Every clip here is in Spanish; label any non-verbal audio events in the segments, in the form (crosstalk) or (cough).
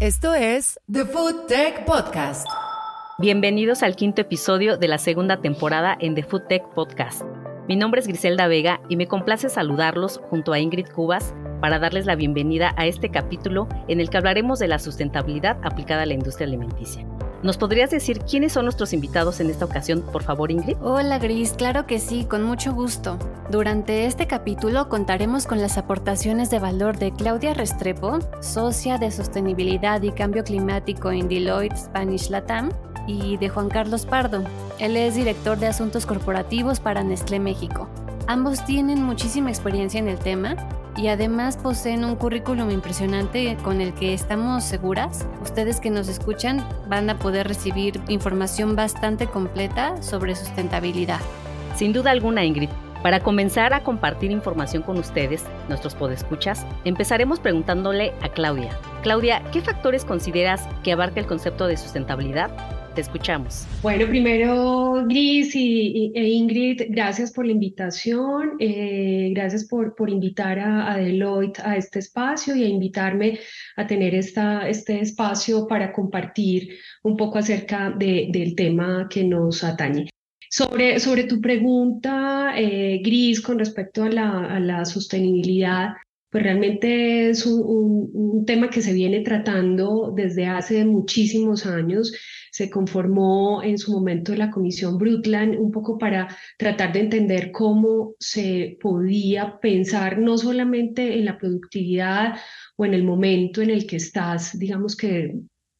Esto es The Food Tech Podcast. Bienvenidos al quinto episodio de la segunda temporada en The Food Tech Podcast. Mi nombre es Griselda Vega y me complace saludarlos junto a Ingrid Cubas para darles la bienvenida a este capítulo en el que hablaremos de la sustentabilidad aplicada a la industria alimenticia. ¿Nos podrías decir quiénes son nuestros invitados en esta ocasión, por favor, Ingrid? Hola, Gris, claro que sí, con mucho gusto. Durante este capítulo contaremos con las aportaciones de valor de Claudia Restrepo, socia de sostenibilidad y cambio climático en Deloitte Spanish Latam, y de Juan Carlos Pardo. Él es director de asuntos corporativos para Nestlé México. Ambos tienen muchísima experiencia en el tema y además poseen un currículum impresionante con el que estamos seguras, ustedes que nos escuchan van a poder recibir información bastante completa sobre sustentabilidad. Sin duda alguna, Ingrid. Para comenzar a compartir información con ustedes, nuestros podescuchas, empezaremos preguntándole a Claudia. Claudia, ¿qué factores consideras que abarca el concepto de sustentabilidad? Te escuchamos. Bueno, primero, Gris y, e Ingrid, gracias por la invitación, eh, gracias por, por invitar a, Deloitte a este espacio y a invitarme a tener esta, este espacio para compartir un poco acerca del tema que nos atañe. Sobre, sobre tu pregunta, eh, Gris, con respecto a la, a la sostenibilidad, pues realmente es un, un, tema que se viene tratando desde hace muchísimos años se conformó en su momento la Comisión Brundtland un poco para tratar de entender cómo se podía pensar no solamente en la productividad o en el momento en el que estás, digamos que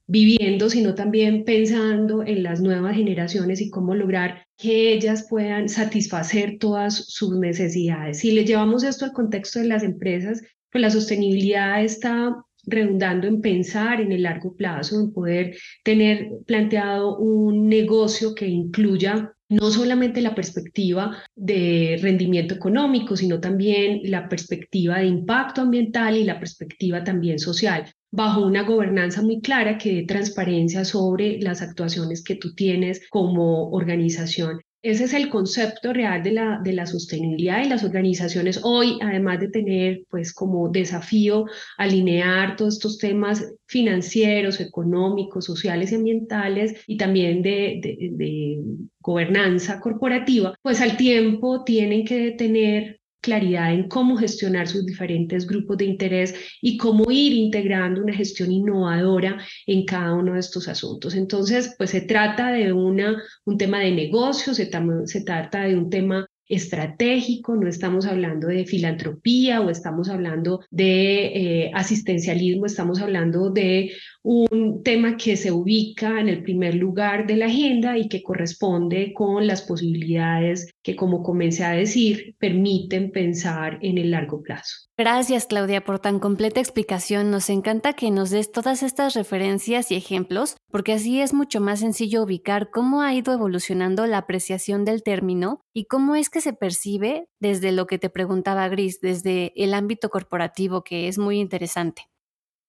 viviendo, sino también pensando en las nuevas generaciones y cómo lograr que ellas puedan satisfacer todas sus necesidades. Si le llevamos esto al contexto de las empresas, pues la sostenibilidad está redundando en pensar en el largo plazo, en poder tener planteado un negocio que incluya no solamente la perspectiva de rendimiento económico, sino también la perspectiva de impacto ambiental y la perspectiva también social, bajo una gobernanza muy clara que dé transparencia sobre las actuaciones que tú tienes como organización. Ese es el concepto real de la, de la sostenibilidad y las organizaciones hoy, además de tener pues como desafío alinear todos estos temas financieros, económicos, sociales y ambientales y también de, de, de gobernanza corporativa, pues al tiempo tienen que tener claridad en cómo gestionar sus diferentes grupos de interés y cómo ir integrando una gestión innovadora en cada uno de estos asuntos. Entonces, pues se trata de una, un tema de negocio, se, trata de un tema estratégico, no estamos hablando de filantropía o estamos hablando de eh, asistencialismo, estamos hablando de un tema que se ubica en el primer lugar de la agenda y que corresponde con las posibilidades que, como comencé a decir, permiten pensar en el largo plazo. Gracias, Claudia, por tan completa explicación. Nos encanta que nos des todas estas referencias y ejemplos, porque así es mucho más sencillo ubicar cómo ha ido evolucionando la apreciación del término y cómo es que se percibe desde lo que te preguntaba Gris, desde el ámbito corporativo, que es muy interesante.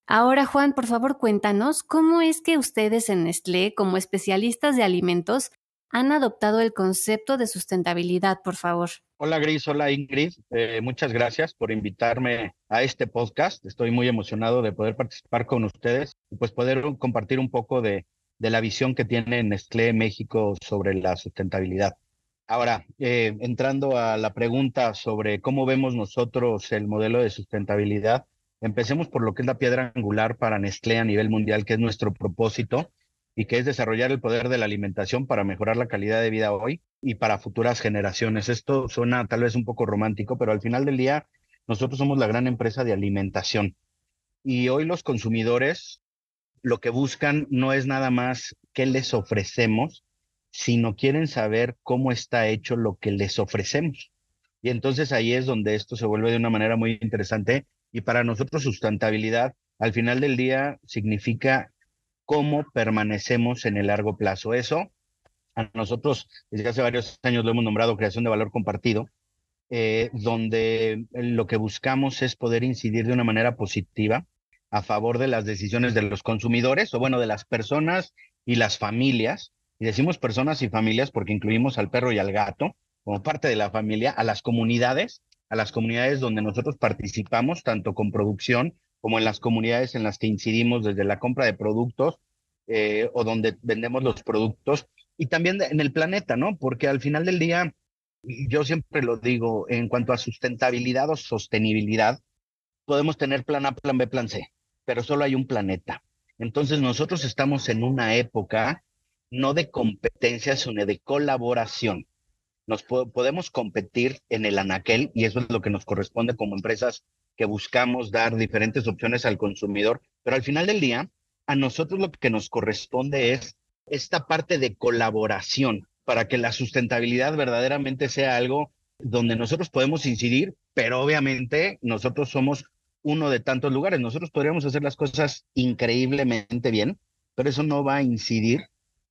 Ahora, Juan, por favor, cuéntanos cómo es que ustedes en Nestlé, como especialistas de alimentos, han adoptado el concepto de sustentabilidad, por favor. Hola Gris, hola Ingrid, eh, muchas gracias por invitarme a este podcast. Estoy muy emocionado de poder participar con ustedes y pues poder compartir un poco de, la visión que tiene Nestlé México sobre la sustentabilidad. Ahora, eh, entrando a la pregunta sobre cómo vemos nosotros el modelo de sustentabilidad, empecemos por lo que es la piedra angular para Nestlé a nivel mundial, que es nuestro propósito y que es desarrollar el poder de la alimentación para mejorar la calidad de vida hoy y para futuras generaciones. Esto suena tal vez un poco romántico, pero al final del día nosotros somos la gran empresa de alimentación y hoy los consumidores lo que buscan no es nada más qué les ofrecemos, sino quieren saber cómo está hecho lo que les ofrecemos. Y entonces ahí es donde esto se vuelve de una manera muy interesante y para nosotros sustentabilidad al final del día significa cómo permanecemos en el largo plazo. Eso a nosotros desde hace varios años lo hemos nombrado creación de valor compartido, eh, donde lo que buscamos es poder incidir de una manera positiva a favor de las decisiones de los consumidores o bueno, de las personas y las familias. Y decimos personas y familias porque incluimos al perro y al gato como parte de la familia, a las comunidades, a las comunidades donde nosotros participamos, tanto con producción como en las comunidades en las que incidimos desde la compra de productos eh, o donde vendemos los productos y también en el planeta, ¿no? Porque al final del día, yo siempre lo digo, en cuanto a sustentabilidad o sostenibilidad, podemos tener plan A, plan B, plan C, pero solo hay un planeta. Entonces nosotros estamos en una época no de competencia, sino de colaboración. Nos podemos competir en el anaquel y eso es lo que nos corresponde como empresas que buscamos dar diferentes opciones al consumidor, pero al final del día, a nosotros lo que nos corresponde es esta parte de colaboración para que la sustentabilidad verdaderamente sea algo donde nosotros podemos incidir, pero obviamente nosotros somos uno de tantos lugares. Nosotros podríamos hacer las cosas increíblemente bien, pero eso no va a incidir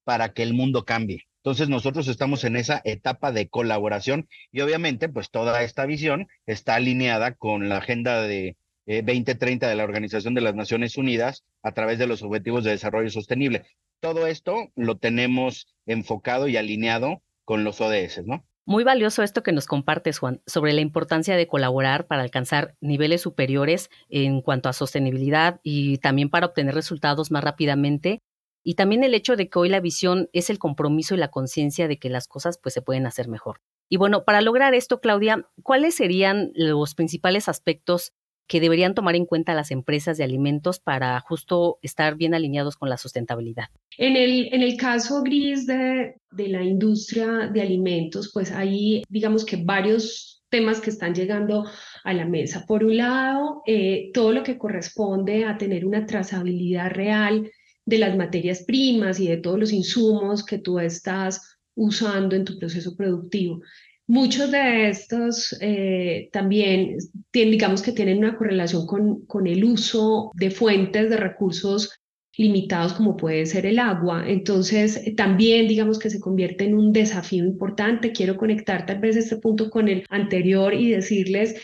para que el mundo cambie. Entonces nosotros estamos en esa etapa de colaboración y obviamente pues toda esta visión está alineada con la agenda de 2030 eh, de la Organización de las Naciones Unidas a través de los Objetivos de Desarrollo Sostenible. Todo esto lo tenemos enfocado y alineado con los ODS, ¿no? Muy valioso esto que nos compartes, Juan, sobre la importancia de colaborar para alcanzar niveles superiores en cuanto a sostenibilidad y también para obtener resultados más rápidamente y también el hecho de que hoy la visión es el compromiso y la conciencia de que las cosas pues se pueden hacer mejor. Y bueno, para lograr esto, Claudia, ¿cuáles serían los principales aspectos que deberían tomar en cuenta las empresas de alimentos para justo estar bien alineados con la sustentabilidad? En el, en el caso gris de, de la industria de alimentos, pues hay, digamos que varios temas que están llegando a la mesa. Por un lado, eh, todo lo que corresponde a tener una trazabilidad real de las materias primas y de todos los insumos que tú estás usando en tu proceso productivo. Muchos de estos eh, también, digamos que tienen una correlación con, con el uso de fuentes de recursos limitados como puede ser el agua. Entonces, también digamos que se convierte en un desafío importante. Quiero conectar tal vez este punto con el anterior y decirles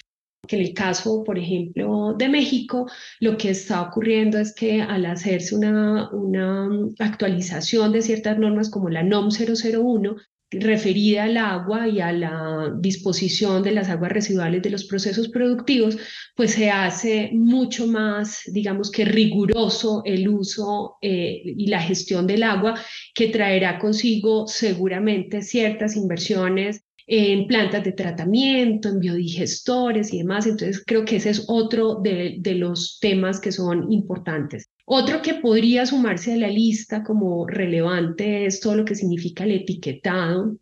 que en el caso, por ejemplo, de México, lo que está ocurriendo es que al hacerse una, una actualización de ciertas normas como la NOM 001, referida al agua y a la disposición de las aguas residuales de los procesos productivos, pues se hace mucho más, digamos que riguroso el uso eh, y la gestión del agua, que traerá consigo seguramente ciertas inversiones en plantas de tratamiento, en biodigestores y demás. Entonces, creo que ese es otro de, los temas que son importantes. Otro que podría sumarse a la lista como relevante es todo lo que significa el etiquetado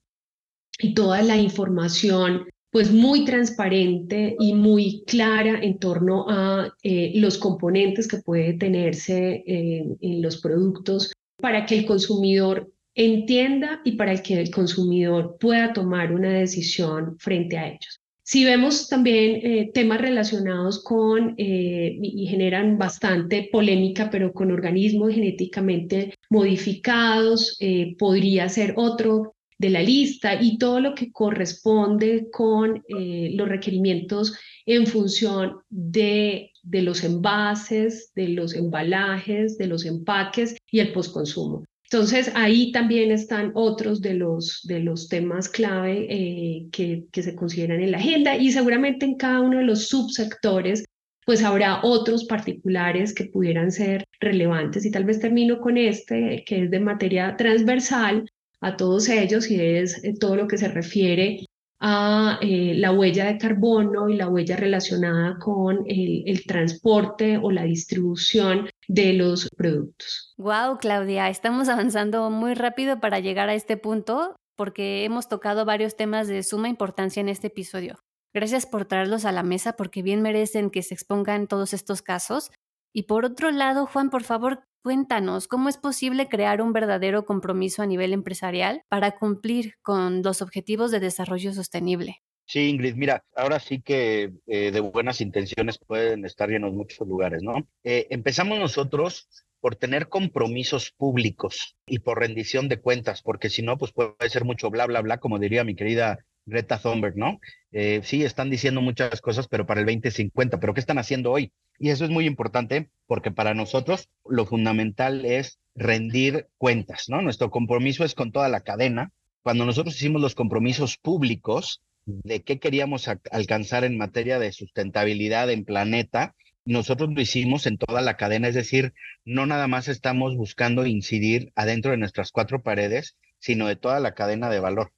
y toda la información pues muy transparente y muy clara en torno a eh, los componentes que puede tenerse en los productos para que el consumidor entienda y para que el consumidor pueda tomar una decisión frente a ellos. Si vemos también eh, temas relacionados con, eh, y generan bastante polémica, pero con organismos genéticamente modificados, eh, podría ser otro de la lista y todo lo que corresponde con los requerimientos en función de, de los envases, de los embalajes, de los empaques y el postconsumo. Entonces, ahí también están otros de los, de los temas clave eh, que, que se consideran en la agenda y seguramente en cada uno de los subsectores pues habrá otros particulares que pudieran ser relevantes. Y tal vez termino con este, que es de materia transversal a todos ellos y es eh, todo lo que se refiere a eh, la huella de carbono y la huella relacionada con el, el, transporte o la distribución de los productos. Wow, Claudia, estamos avanzando muy rápido para llegar a este punto porque hemos tocado varios temas de suma importancia en este episodio. Gracias por traerlos a la mesa porque bien merecen que se expongan todos estos casos. Y por otro lado, Juan, por favor, Cuéntanos, ¿cómo es posible crear un verdadero compromiso a nivel empresarial para cumplir con los objetivos de desarrollo sostenible? Sí, Ingrid, mira, ahora sí que eh, de buenas intenciones pueden estar llenos muchos lugares, ¿no? Eh, empezamos nosotros por tener compromisos públicos y por rendición de cuentas, porque si no, pues puede ser mucho bla, bla, bla, como diría mi querida Greta Thunberg, ¿no? Eh, sí, están diciendo muchas cosas, pero para el 2050, pero ¿qué están haciendo hoy? Y eso es muy importante porque para nosotros lo fundamental es rendir cuentas, ¿no? Nuestro compromiso es con toda la cadena. Cuando nosotros hicimos los compromisos públicos de qué queríamos alcanzar en materia de sustentabilidad en planeta, nosotros lo hicimos en toda la cadena, es decir, no nada más estamos buscando incidir adentro de nuestras cuatro paredes, sino de toda la cadena de valor.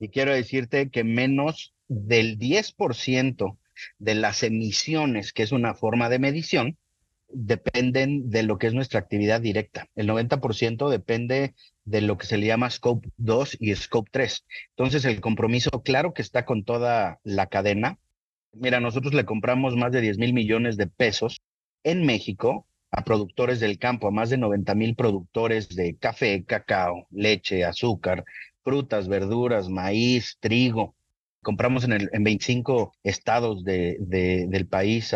Y quiero decirte que menos del 10% de las emisiones, que es una forma de medición, dependen de lo que es nuestra actividad directa. El 90% depende de lo que se le llama Scope 2 y Scope 3. Entonces, el compromiso, claro que está con toda la cadena. Mira, nosotros le compramos más de 10 mil millones de pesos en México a productores del campo, a más de 90 mil productores de café, cacao, leche, azúcar, frutas, verduras, maíz, trigo. Compramos en, el, en 25 estados de, del país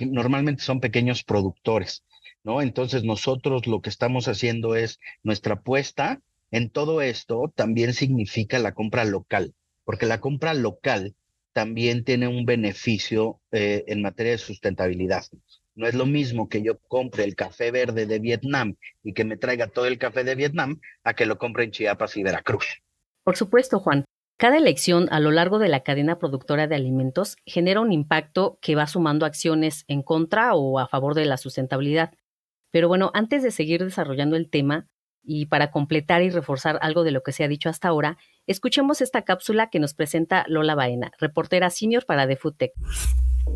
normalmente son pequeños productores, ¿no? Entonces nosotros lo que estamos haciendo es nuestra apuesta en todo esto también significa la compra local, porque la compra local también tiene un beneficio eh, en materia de sustentabilidad. No es lo mismo que yo compre el café verde de Vietnam y que me traiga todo el café de Vietnam a que lo compre en Chiapas y Veracruz. Por supuesto, Juan. Cada elección a lo largo de la cadena productora de alimentos genera un impacto que va sumando acciones en contra o a favor de la sustentabilidad. Pero bueno, antes de seguir desarrollando el tema y para completar y reforzar algo de lo que se ha dicho hasta ahora, escuchemos esta cápsula que nos presenta Lola Baena, reportera senior para The Food Tech.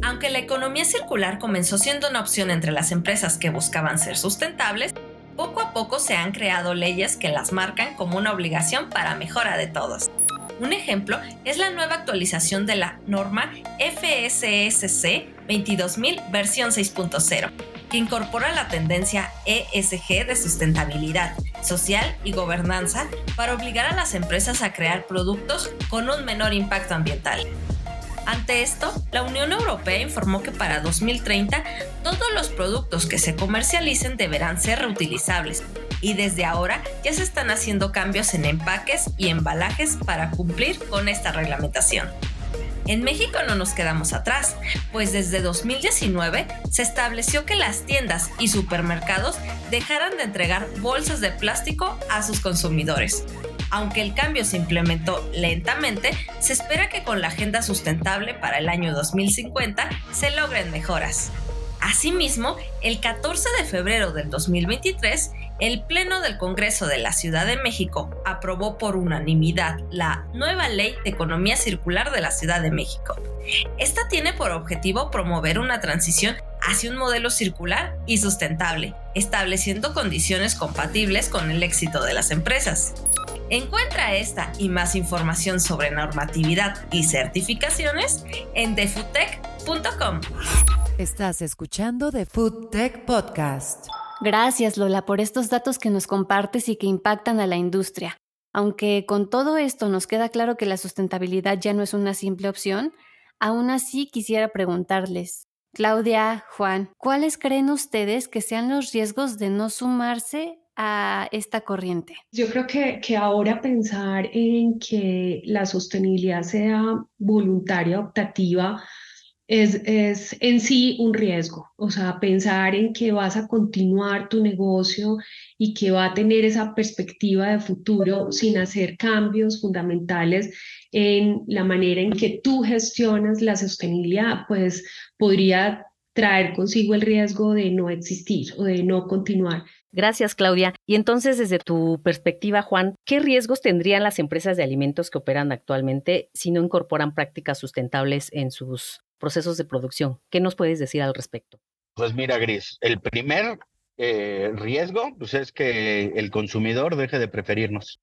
Aunque la economía circular comenzó siendo una opción entre las empresas que buscaban ser sustentables, poco a poco se han creado leyes que las marcan como una obligación para mejora de todos. Un ejemplo es la nueva actualización de la norma FSSC 22000 versión 6.0, que incorpora la tendencia ESG de sustentabilidad social y gobernanza para obligar a las empresas a crear productos con un menor impacto ambiental. Ante esto, la Unión Europea informó que para 2030 todos los productos que se comercialicen deberán ser reutilizables y desde ahora ya se están haciendo cambios en empaques y embalajes para cumplir con esta reglamentación. En México no nos quedamos atrás, pues desde 2019 se estableció que las tiendas y supermercados dejaran de entregar bolsas de plástico a sus consumidores, aunque el cambio se implementó lentamente, se espera que con la Agenda Sustentable para el año 2050 se logren mejoras. Asimismo, el 14 de febrero del 2023, el Pleno del Congreso de la Ciudad de México aprobó por unanimidad la nueva Ley de Economía Circular de la Ciudad de México. Esta tiene por objetivo promover una transición hacia un modelo circular y sustentable, estableciendo condiciones compatibles con el éxito de las empresas. Encuentra esta y más información sobre normatividad y certificaciones en defutech.com. Estás escuchando The Food Tech Podcast. Gracias Lola por estos datos que nos compartes y que impactan a la industria. Aunque con todo esto nos queda claro que la sustentabilidad ya no es una simple opción, aún así quisiera preguntarles, Claudia, Juan, ¿cuáles creen ustedes que sean los riesgos de no sumarse a esta corriente? Yo creo que, que ahora pensar en que la sostenibilidad sea voluntaria, optativa, es, es, en sí un riesgo. O sea, pensar en que vas a continuar tu negocio y que va a tener esa perspectiva de futuro sin hacer cambios fundamentales en la manera en que tú gestionas la sostenibilidad, pues podría traer consigo el riesgo de no existir o de no continuar. Gracias, Claudia. Y entonces, desde tu perspectiva, Juan, ¿qué riesgos tendrían las empresas de alimentos que operan actualmente si no incorporan prácticas sustentables en sus procesos de producción? ¿Qué nos puedes decir al respecto? Pues mira, Gris, el primer eh, riesgo pues es que el consumidor deje de preferirnos.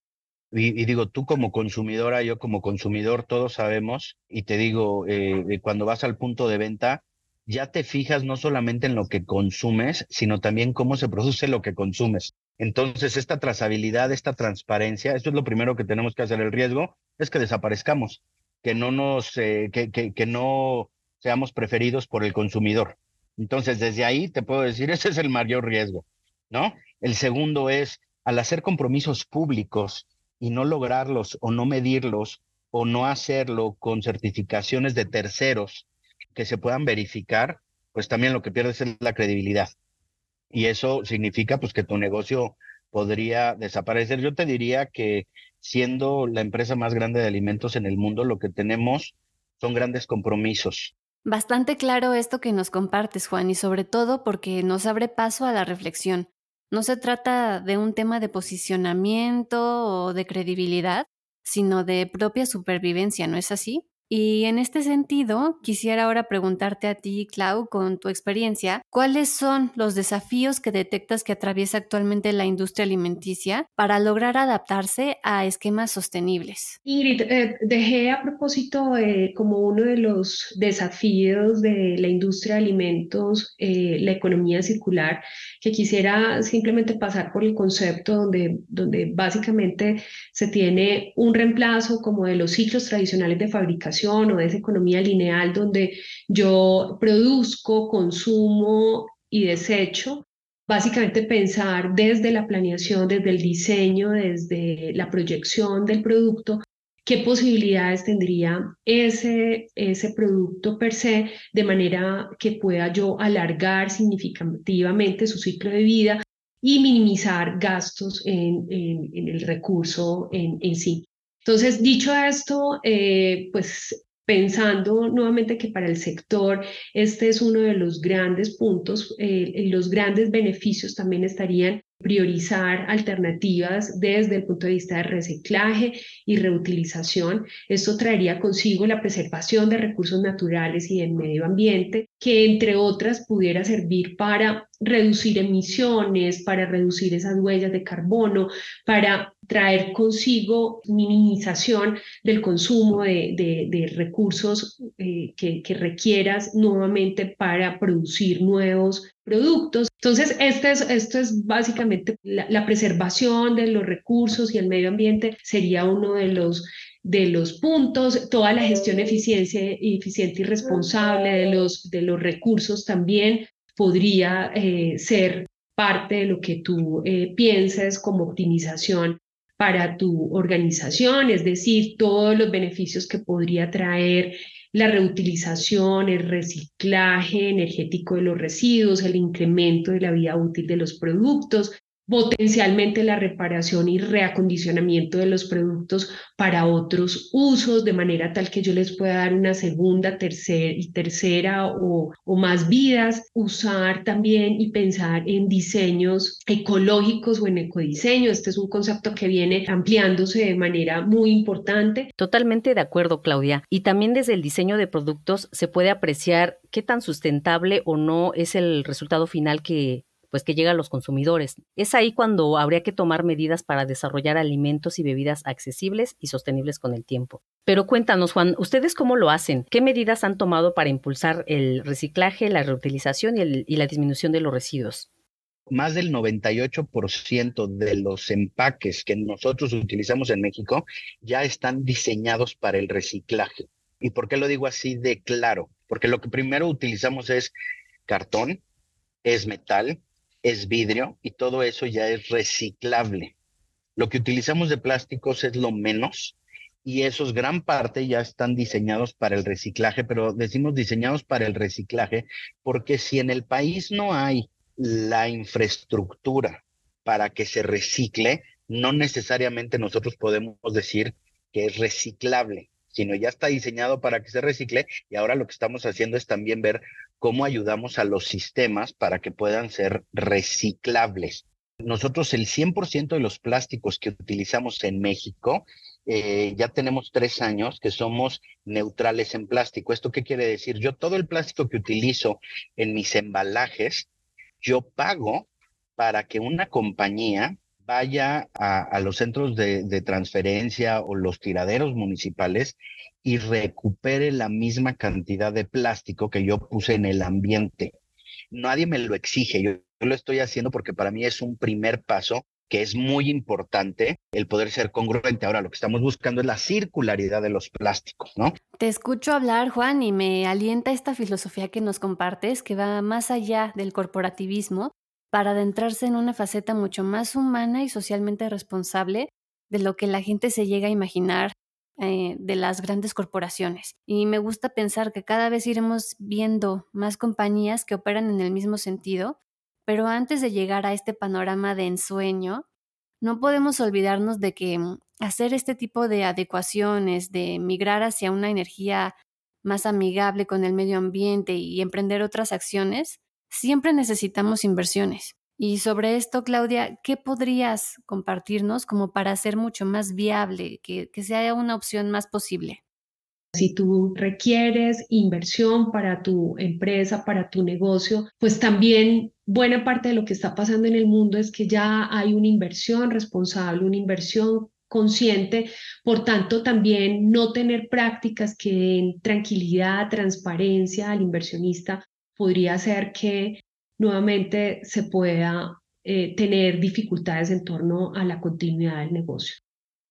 Y, digo, tú como consumidora, yo como consumidor, todos sabemos, y te digo, eh, cuando vas al punto de venta, ya te fijas no solamente en lo que consumes, sino también cómo se produce lo que consumes. Entonces, esta trazabilidad, esta transparencia, esto es lo primero que tenemos que hacer. El riesgo es que desaparezcamos, que no nos, eh, que, que, no seamos preferidos por el consumidor. Entonces, desde ahí te puedo decir, (laughs) ese es el mayor riesgo, ¿no? El segundo es, al hacer compromisos públicos y no lograrlos o no medirlos o no hacerlo con certificaciones de terceros, que se puedan verificar, pues también lo que pierdes es la credibilidad. Y eso significa pues que tu negocio podría desaparecer. Yo te diría que siendo la empresa más grande de alimentos en el mundo, lo que tenemos son grandes compromisos. Bastante claro esto que nos compartes, Juan, y sobre todo porque nos abre paso a la reflexión. No se trata de un tema de posicionamiento o de credibilidad, sino de propia supervivencia, ¿no es así? Y en este sentido, quisiera ahora preguntarte a ti, Clau, con tu experiencia, ¿cuáles son los desafíos que detectas que atraviesa actualmente la industria alimenticia para lograr adaptarse a esquemas sostenibles? Ingrid, eh, dejé a propósito eh, como uno de los desafíos de la industria de alimentos, eh, la economía circular, que quisiera simplemente pasar por el concepto donde, donde básicamente se tiene un reemplazo como de los ciclos tradicionales de fabricación o de esa economía lineal donde yo produzco, consumo y desecho, básicamente pensar desde la planeación, desde el diseño, desde la proyección del producto, qué posibilidades tendría ese, ese producto per se, de manera que pueda yo alargar significativamente su ciclo de vida y minimizar gastos en, el recurso en sí. Entonces, dicho esto, eh, pues pensando nuevamente que para el sector este es uno de los grandes puntos, eh, los grandes beneficios también estarían priorizar alternativas desde el punto de vista de reciclaje y reutilización. Esto traería consigo la preservación de recursos naturales y del medio ambiente, que entre otras pudiera servir para reducir emisiones, para reducir esas huellas de carbono, para traer consigo minimización del consumo de, recursos eh, que, que requieras nuevamente para producir nuevos productos. Entonces, este es, esto es básicamente la, preservación de los recursos y el medio ambiente sería uno de los de los puntos, toda la gestión eficiente y responsable de los, de los recursos también podría eh, ser parte de lo que tú eh, pienses como optimización para tu organización, es decir, todos los beneficios que podría traer la reutilización, el reciclaje energético de los residuos, el incremento de la vida útil de los productos, potencialmente la reparación y reacondicionamiento de los productos para otros usos, de manera tal que yo les pueda dar una segunda, tercera tercera o, o más vidas, usar también y pensar en diseños ecológicos o en ecodiseño. Este es un concepto que viene ampliándose de manera muy importante. Totalmente de acuerdo, Claudia. Y también desde el diseño de productos se puede apreciar qué tan sustentable o no es el resultado final que pues que llega a los consumidores. Es ahí cuando habría que tomar medidas para desarrollar alimentos y bebidas accesibles y sostenibles con el tiempo. Pero cuéntanos, Juan, ¿ustedes cómo lo hacen? ¿Qué medidas han tomado para impulsar el reciclaje, la reutilización y, y la disminución de los residuos? Más del 98% de los empaques que nosotros utilizamos en México ya están diseñados para el reciclaje. ¿Y por qué lo digo así de claro? Porque lo que primero utilizamos es cartón, es metal, es vidrio y todo eso ya es reciclable. Lo que utilizamos de plásticos es lo menos y esos gran parte ya están diseñados para el reciclaje, pero decimos diseñados para el reciclaje porque si en el país no hay la infraestructura para que se recicle, no necesariamente nosotros podemos decir que es reciclable, sino ya está diseñado para que se recicle y ahora lo que estamos haciendo es también ver cómo ayudamos a los sistemas para que puedan ser reciclables. Nosotros el 100% de los plásticos que utilizamos en México, eh, ya tenemos tres años que somos neutrales en plástico. ¿Esto qué quiere decir? Yo todo el plástico que utilizo en mis embalajes, yo pago para que una compañía vaya a, los centros de, transferencia o los tiraderos municipales y recupere la misma cantidad de plástico que yo puse en el ambiente. Nadie me lo exige, yo, lo estoy haciendo porque para mí es un primer paso que es muy importante el poder ser congruente. Ahora lo que estamos buscando es la circularidad de los plásticos, ¿no? Te escucho hablar, Juan, y me alienta esta filosofía que nos compartes, que va más allá del corporativismo para adentrarse en una faceta mucho más humana y socialmente responsable de lo que la gente se llega a imaginar eh, de las grandes corporaciones. Y me gusta pensar que cada vez iremos viendo más compañías que operan en el mismo sentido, pero antes de llegar a este panorama de ensueño, no podemos olvidarnos de que mm, hacer este tipo de adecuaciones, de migrar hacia una energía más amigable con el medio ambiente y emprender otras acciones, siempre necesitamos inversiones. Y sobre esto, Claudia, ¿qué podrías compartirnos como para hacer mucho más viable, que, que sea una opción más posible? Si tú requieres inversión para tu empresa, para tu negocio, pues también buena parte de lo que está pasando en el mundo es que ya hay una inversión responsable, una inversión consciente, por tanto también no tener prácticas que den tranquilidad, transparencia al inversionista podría hacer que nuevamente se pueda eh, tener dificultades en torno a la continuidad del negocio.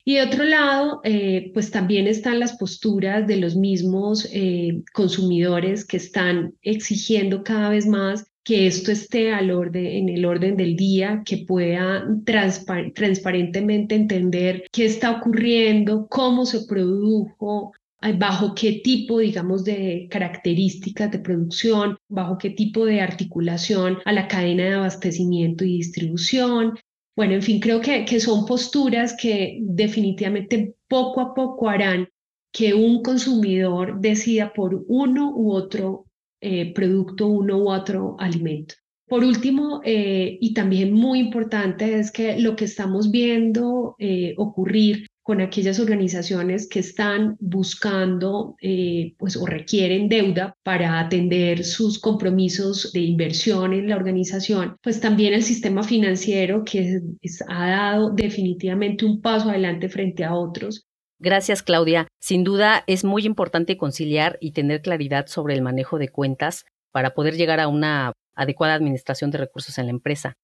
Y de otro lado, eh, pues también están las posturas de los mismos eh, consumidores que están exigiendo cada vez más que esto esté al orden, en el orden del día, que pueda transparentemente entender qué está ocurriendo, cómo se produjo, bajo qué tipo, digamos, de características de producción, bajo qué tipo de articulación a la cadena de abastecimiento y distribución. Bueno, en fin, creo que, que son posturas que definitivamente poco a poco harán que un consumidor decida por uno u otro eh, producto, uno u otro alimento. Por último, eh, y también muy importante, es que lo que estamos viendo eh, ocurrir con aquellas organizaciones que están buscando eh, pues, o requieren deuda para atender sus compromisos de inversión en la organización, pues también el sistema financiero que ha dado definitivamente un paso adelante frente a otros. Gracias, Claudia. Sin duda es muy importante conciliar y tener claridad sobre el manejo de cuentas para poder llegar a una adecuada administración de recursos en la empresa.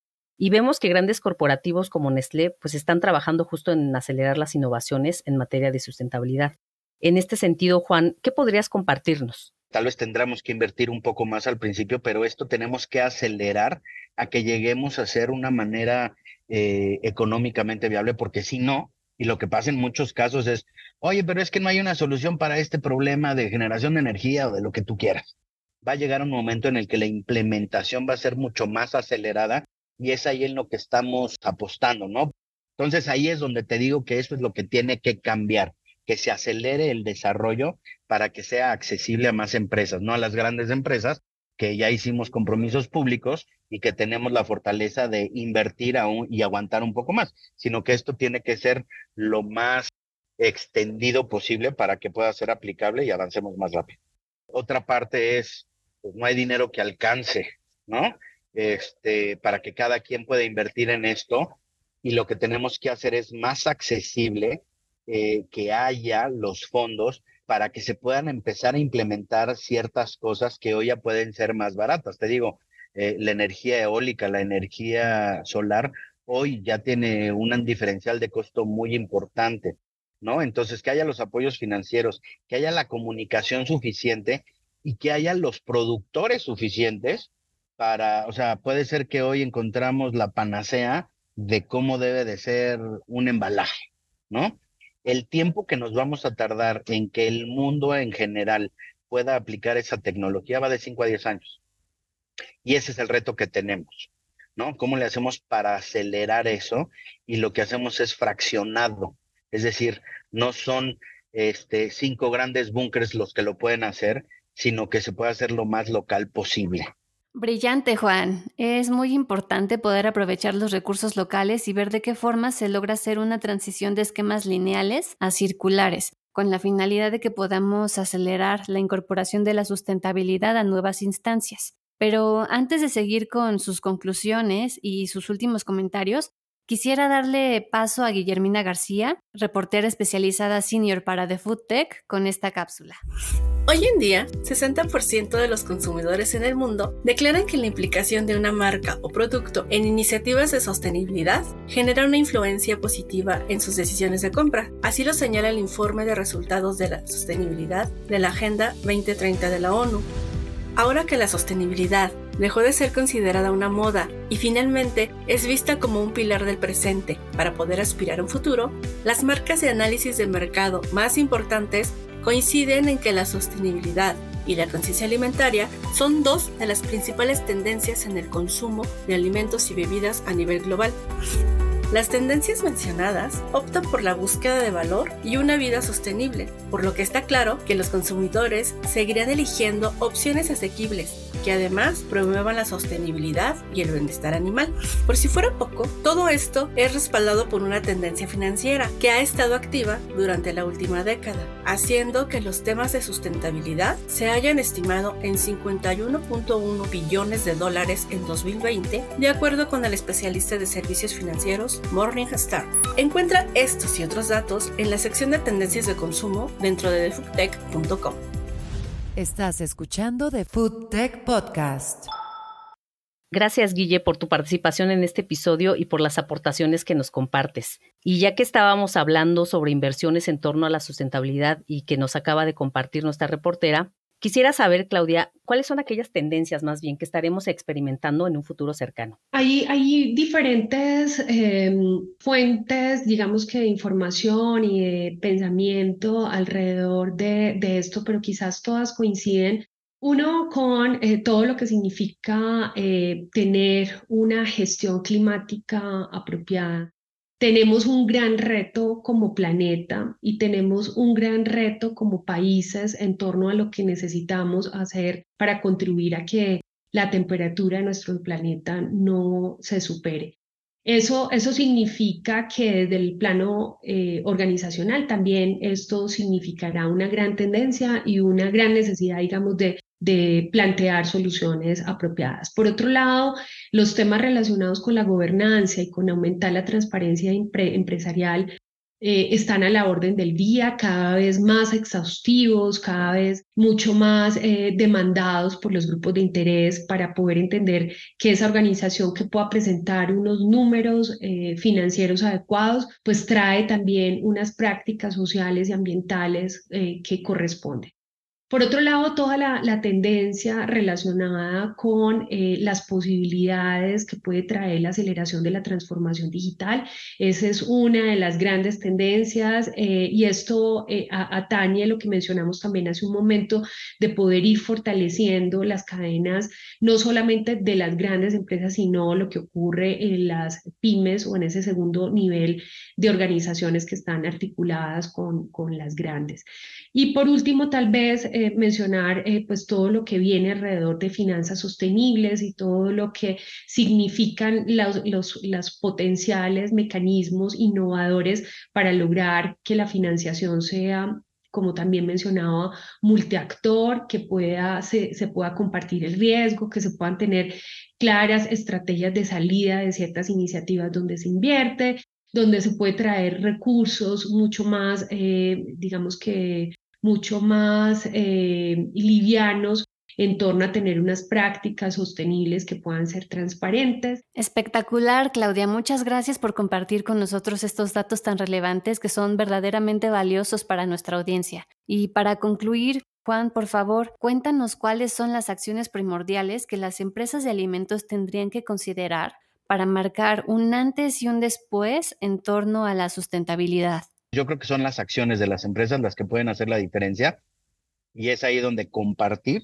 Y vemos que grandes corporativos como Nestlé pues están trabajando justo en acelerar las innovaciones en materia de sustentabilidad. En este sentido, Juan, ¿qué podrías compartirnos? Tal vez tendremos que invertir un poco más al principio, pero esto tenemos que acelerar a que lleguemos a ser una manera eh, económicamente viable, porque si no, y lo que pasa en muchos casos es, oye, pero es que no hay una solución para este problema de generación de energía o de lo que tú quieras. Va a llegar un momento en el que la implementación va a ser mucho más acelerada y es ahí en lo que estamos apostando, ¿no? Entonces ahí es donde te digo que eso es lo que tiene que cambiar, que se acelere el desarrollo para que sea accesible a más empresas, no a las grandes empresas que ya hicimos compromisos públicos y que tenemos la fortaleza de invertir aún y aguantar un poco más, sino que esto tiene que ser lo más extendido posible para que pueda ser aplicable y avancemos más rápido. Otra parte es, pues no hay dinero que alcance, ¿no? Este, para que cada quien pueda invertir en esto. Y lo que tenemos que hacer es más accesible eh, que haya los fondos para que se puedan empezar a implementar ciertas cosas que hoy ya pueden ser más baratas. Te digo, eh, la energía eólica, la energía solar, hoy ya tiene un diferencial de costo muy importante, ¿no? Entonces, que haya los apoyos financieros, que haya la comunicación suficiente y que haya los productores suficientes para, o sea, puede ser que hoy encontramos la panacea de cómo debe de ser un embalaje, ¿no? El tiempo que nos vamos a tardar en que el mundo en general pueda aplicar esa tecnología va de 5 a 10 años. Y ese es el reto que tenemos, ¿no? ¿Cómo le hacemos para acelerar eso? Y lo que hacemos es fraccionado, es decir, no son este, cinco grandes búnkers los que lo pueden hacer, sino que se puede hacer lo más local posible. Brillante, Juan. Es muy importante poder aprovechar los recursos locales y ver de qué forma se logra hacer una transición de esquemas lineales a circulares, con la finalidad de que podamos acelerar la incorporación de la sustentabilidad a nuevas instancias. Pero antes de seguir con sus conclusiones y sus últimos comentarios, Quisiera darle paso a Guillermina García, reportera especializada senior para The Food Tech, con esta cápsula. Hoy en día, 60% de los consumidores en el mundo declaran que la implicación de una marca o producto en iniciativas de sostenibilidad genera una influencia positiva en sus decisiones de compra. Así lo señala el informe de resultados de la sostenibilidad de la Agenda 2030 de la ONU. Ahora que la sostenibilidad dejó de ser considerada una moda y finalmente es vista como un pilar del presente para poder aspirar a un futuro, las marcas de análisis de mercado más importantes coinciden en que la sostenibilidad y la conciencia alimentaria son dos de las principales tendencias en el consumo de alimentos y bebidas a nivel global. Las tendencias mencionadas optan por la búsqueda de valor y una vida sostenible, por lo que está claro que los consumidores seguirán eligiendo opciones asequibles que además promuevan la sostenibilidad y el bienestar animal. Por si fuera poco, todo esto es respaldado por una tendencia financiera que ha estado activa durante la última década, haciendo que los temas de sustentabilidad se hayan estimado en 51.1 billones de dólares en 2020, de acuerdo con el especialista de servicios financieros Morningstar. Encuentra estos y otros datos en la sección de tendencias de consumo dentro de thefoodtech.com. Estás escuchando The Food Tech Podcast. Gracias, Guille, por tu participación en este episodio y por las aportaciones que nos compartes. Y ya que estábamos hablando sobre inversiones en torno a la sustentabilidad y que nos acaba de compartir nuestra reportera, Quisiera saber, Claudia, cuáles son aquellas tendencias más bien que estaremos experimentando en un futuro cercano. Hay, hay diferentes em, fuentes, digamos que de información y de pensamiento alrededor de, de esto, pero quizás todas coinciden uno con eh, todo lo que significa eh, tener una gestión climática apropiada, tenemos un gran reto como planeta y tenemos un gran reto como países en torno a lo que necesitamos hacer para contribuir a que la temperatura de nuestro planeta no se supere. Eso, eso significa que desde el plano eh, organizacional también esto significará una gran tendencia y una gran necesidad, digamos, de de plantear soluciones apropiadas. Por otro lado, los temas relacionados con la gobernanza y con aumentar la transparencia empresarial eh, están a la orden del día, cada vez más exhaustivos, cada vez mucho más eh, demandados por los grupos de interés para poder entender que esa organización que pueda presentar unos números eh, financieros adecuados, pues trae también unas prácticas sociales y ambientales que corresponden. Por otro lado, toda la, tendencia relacionada con eh, las posibilidades que puede traer la aceleración de la transformación digital, esa es una de las grandes tendencias eh, y esto eh, atañe lo que mencionamos también hace un momento de poder ir fortaleciendo las cadenas, no solamente de las grandes empresas, sino lo que ocurre en las pymes o en ese segundo nivel de organizaciones que están articuladas con, con las grandes. Y por último, tal vez eh, mencionar eh, pues todo lo que viene alrededor de finanzas sostenibles y todo lo que significan los, los, potenciales mecanismos innovadores para lograr que la financiación sea como también mencionaba, multiactor, que pueda, se, se, pueda compartir el riesgo, que se puedan tener claras estrategias de salida de ciertas iniciativas donde se invierte, donde se puede traer recursos mucho más, eh, digamos que mucho más eh, livianos en torno a tener unas prácticas sostenibles que puedan ser transparentes. Espectacular, Claudia. Muchas gracias por compartir con nosotros estos datos tan relevantes que son verdaderamente valiosos para nuestra audiencia. Y para concluir, Juan, por favor, cuéntanos cuáles son las acciones primordiales que las empresas de alimentos tendrían que considerar para marcar un antes y un después en torno a la sustentabilidad. Yo creo que son las acciones de las empresas las que pueden hacer la diferencia y es ahí donde compartir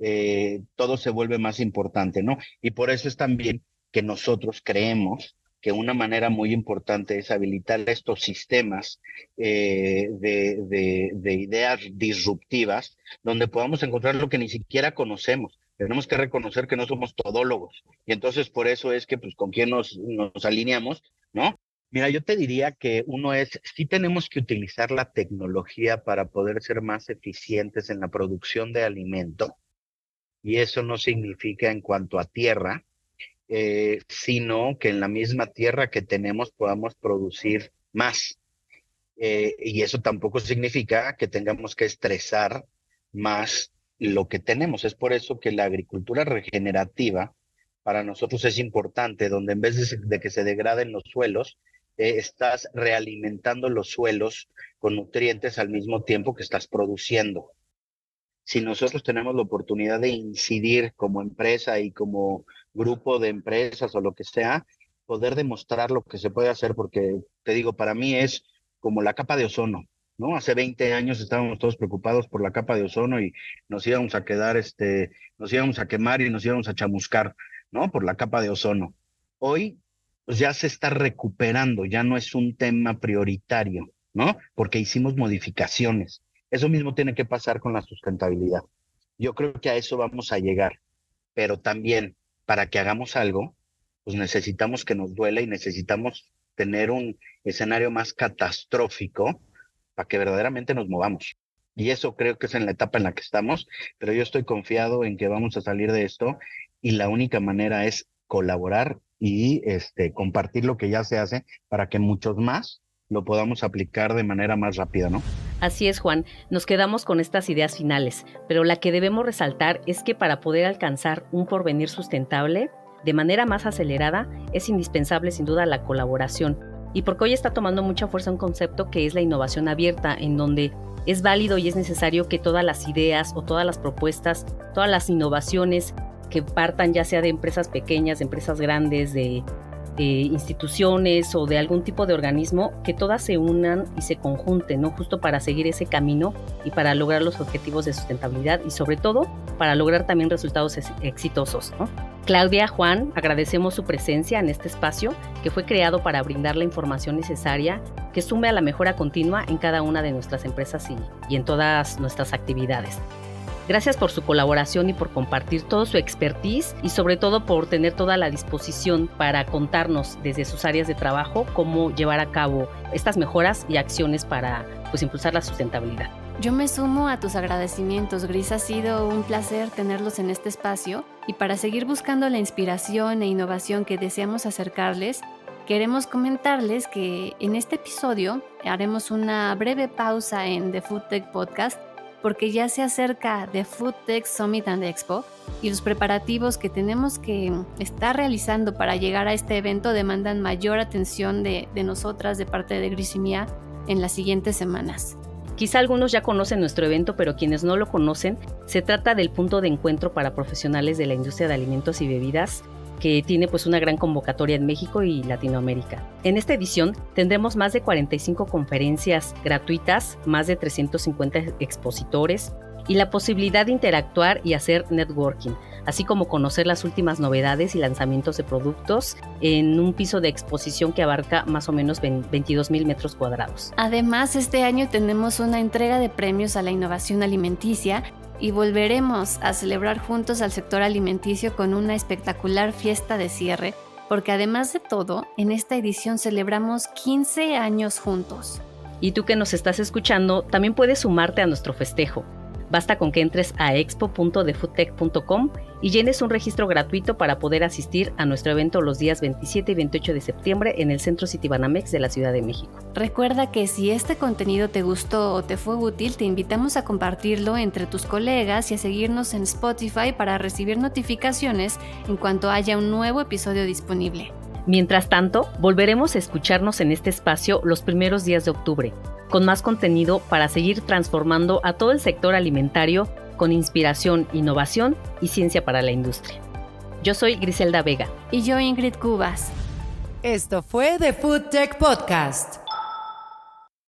eh, todo se vuelve más importante, ¿no? Y por eso es también que nosotros creemos que una manera muy importante es habilitar estos sistemas eh, de, de, ideas disruptivas donde podamos encontrar lo que ni siquiera conocemos. Tenemos que reconocer que no somos todólogos y entonces por eso es que pues con quién nos alineamos, ¿no? Mira, yo te diría que uno es, sí tenemos que utilizar la tecnología para poder ser más eficientes en la producción de alimento, y eso no significa en cuanto a tierra, eh, sino que en la misma tierra que tenemos podamos producir más. Eh, y eso tampoco significa que tengamos que estresar más lo que tenemos. Es por eso que la agricultura regenerativa para nosotros es importante, donde en vez de que se degraden los suelos, eh, estás realimentando los suelos con nutrientes al mismo tiempo que estás produciendo. Si nosotros tenemos la oportunidad de incidir como empresa y como grupo de empresas o lo que sea, poder demostrar lo que se puede hacer, porque te digo, para mí es como la capa de ozono, ¿no? Hace 20 años estábamos todos preocupados por la capa de ozono y nos íbamos a quedar, este, nos íbamos a quemar y nos íbamos a chamuscar, ¿no? Por la capa de ozono. Hoy pues ya se está recuperando, ya no es un tema prioritario, ¿no? Porque hicimos modificaciones. Eso mismo tiene que pasar con la sustentabilidad. Yo creo que a eso vamos a llegar, pero también para que hagamos algo, pues necesitamos que nos duele y necesitamos tener un escenario más catastrófico para que verdaderamente nos movamos. Y eso creo que es en la etapa en la que estamos, pero yo estoy confiado en que vamos a salir de esto y la única manera es colaborar y este, compartir lo que ya se hace para que muchos más lo podamos aplicar de manera más rápida, ¿no? Así es, Juan. Nos quedamos con estas ideas finales, pero la que debemos resaltar es que para poder alcanzar un porvenir sustentable de manera más acelerada es indispensable sin duda la colaboración. Y porque hoy está tomando mucha fuerza un concepto que es la innovación abierta, en donde es válido y es necesario que todas las ideas o todas las propuestas, todas las innovaciones que partan ya sea de empresas pequeñas, de empresas grandes, de, instituciones o de algún tipo de organismo, que todas se unan y se conjunten, ¿no? Justo para seguir ese camino y para lograr los objetivos de sustentabilidad y sobre todo para lograr también resultados exitosos, Claudia, Juan, agradecemos su presencia en este espacio que fue creado para brindar la información necesaria que sume a la mejora continua en cada una de nuestras empresas y en todas nuestras actividades. Gracias por su colaboración y por compartir todo su expertise y sobre todo por tener toda la disposición para contarnos desde sus áreas de trabajo cómo llevar a cabo estas mejoras y acciones para pues, impulsar la sustentabilidad. Yo me sumo a tus agradecimientos, Gris. Ha sido un placer tenerlos en este espacio y para seguir buscando la inspiración e innovación que deseamos acercarles, queremos comentarles que en este episodio haremos una breve pausa en The Food Tech Podcast porque ya se acerca The Food Tech Summit and Expo y los preparativos que tenemos que estar realizando para llegar a este evento demandan mayor atención de, nosotras de parte de Grisimia en las siguientes semanas. Quizá algunos ya conocen nuestro evento, pero quienes no lo conocen, se trata del punto de encuentro para profesionales de la industria de alimentos y bebidas que tiene pues una gran convocatoria en México y Latinoamérica. En esta edición tendremos más de 45 conferencias gratuitas, más de 350 expositores y la posibilidad de interactuar y hacer networking, así como conocer las últimas novedades y lanzamientos de productos en un piso de exposición que abarca más o menos 22 mil metros cuadrados. Además, este año tenemos una entrega de premios a la innovación alimenticia y volveremos a celebrar juntos al sector alimenticio con una espectacular fiesta de cierre, porque además de todo, en esta edición celebramos 15 años juntos. Y tú que nos estás escuchando, también puedes sumarte a nuestro festejo. Basta con que entres a expo.defoodtech.com y llenes un registro gratuito para poder asistir a nuestro evento los días 27 y 28 de septiembre en el Centro Citibanamex de la Ciudad de México. Recuerda que si este contenido te gustó o te fue útil, te invitamos a compartirlo entre tus colegas y a seguirnos en Spotify para recibir notificaciones en cuanto haya un nuevo episodio disponible. Mientras tanto, volveremos a escucharnos en este espacio los primeros días de octubre con más contenido para seguir transformando a todo el sector alimentario con inspiración, innovación y ciencia para la industria. Yo soy Griselda Vega. Y yo Ingrid Cubas. Esto fue The Food Tech Podcast.